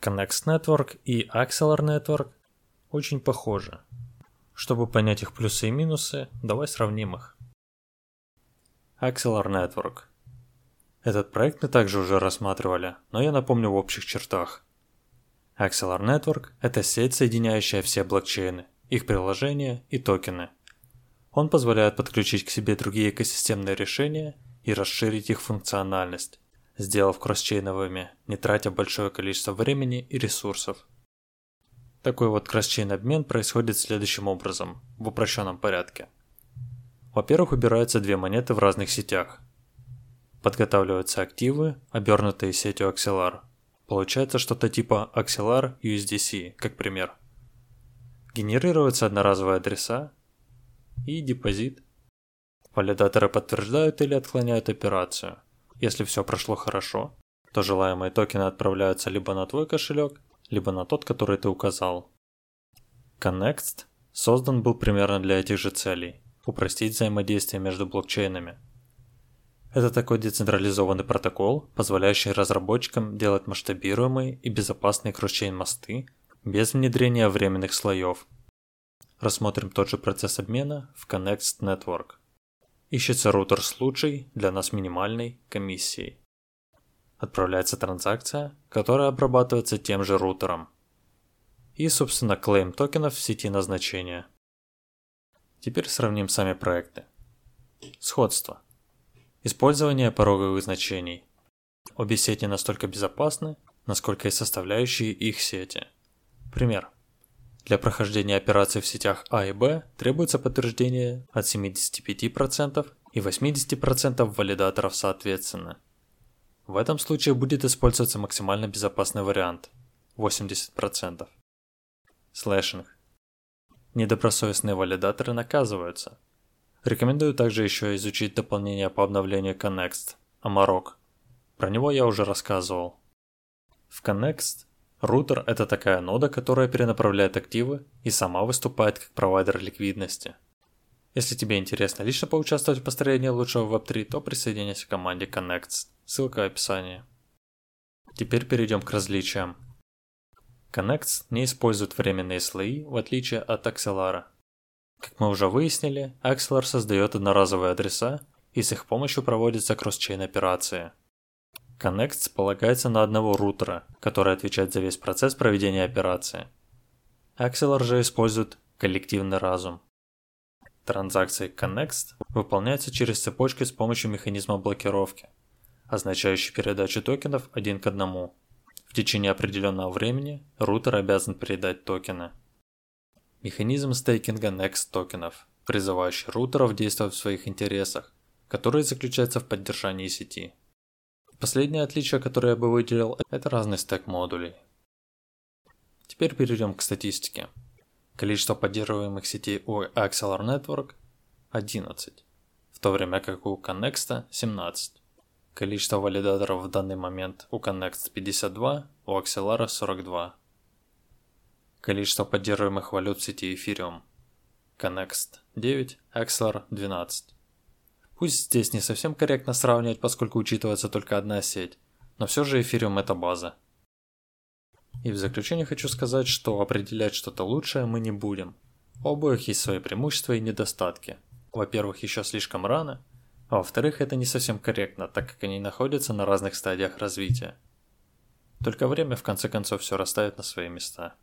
Connext Network и Axelar Network очень похожи. Чтобы понять их плюсы и минусы, давай сравним их. Axelar Network. Этот проект мы также уже рассматривали, но я напомню в общих чертах. Axelar Network – это сеть, соединяющая все блокчейны, их приложения и токены. Он позволяет подключить к себе другие экосистемные решения и расширить их функциональность, сделав кроссчейновыми, не тратя большое количество времени и ресурсов. Такой вот кросчейн обмен происходит следующим образом, в упрощенном порядке. Во-первых, убираются две монеты в разных сетях. Подготавливаются активы, обернутые сетью Axelar. Получается что-то типа Axelar USDC, как пример. Генерируются одноразовые адреса и депозит. Валидаторы подтверждают или отклоняют операцию – если все прошло хорошо, то желаемые токены отправляются либо на твой кошелек, либо на тот, который ты указал. Connext создан был примерно для этих же целей – упростить взаимодействие между блокчейнами. Это такой децентрализованный протокол, позволяющий разработчикам делать масштабируемые и безопасные кросчейн-мосты без внедрения временных слоев. Рассмотрим тот же процесс обмена в Connext Network. Ищется рутер с лучшей, для нас минимальной, комиссией. Отправляется транзакция, которая обрабатывается тем же рутером. И, собственно, клейм токенов в сети назначения. Теперь сравним сами проекты. Сходство. Использование пороговых значений. Обе сети настолько безопасны, насколько и составляющие их сети. Пример. Для прохождения операций в сетях А и Б требуется подтверждение от 75% и 80% валидаторов соответственно. В этом случае будет использоваться максимально безопасный вариант – 80%. Slashing. Недобросовестные валидаторы наказываются. Рекомендую также еще изучить дополнение по обновлению Connext – Amarok. Про него я уже рассказывал. В Connext Рутер – это такая нода, которая перенаправляет активы и сама выступает как провайдер ликвидности. Если тебе интересно лично поучаствовать в построении лучшего Web3, то присоединяйся к команде Connects, ссылка в описании. Теперь перейдем к различиям. Connects не использует временные слои, в отличие от Axelar. Как мы уже выяснили, Axelar создает одноразовые адреса, и с их помощью проводятся кросс-чейн операции – Connect полагается на одного рутера, который отвечает за весь процесс проведения операции. Axelar же использует коллективный разум. Транзакции Connext выполняются через цепочки с помощью механизма блокировки, означающей передачу токенов один к одному. В течение определенного времени рутер обязан передать токены. Механизм стейкинга Next токенов, призывающий рутеров действовать в своих интересах, который заключается в поддержании сети. Последнее отличие, которое я бы выделил, это разный стек модулей. Теперь перейдем к статистике. Количество поддерживаемых сетей у Axelar Network 11, в то время как у Connext 17. Количество валидаторов в данный момент у Connext 52, у Axelar 42. Количество поддерживаемых валют в сети Ethereum. Connext 9, Axelar 12. Пусть здесь не совсем корректно сравнивать, поскольку учитывается только одна сеть, но все же эфириум это база. И в заключение хочу сказать, что определять что-то лучшее мы не будем. У обоих есть свои преимущества и недостатки. Во-первых, еще слишком рано, а во-вторых, это не совсем корректно, так как они находятся на разных стадиях развития. Только время в конце концов все расставит на свои места.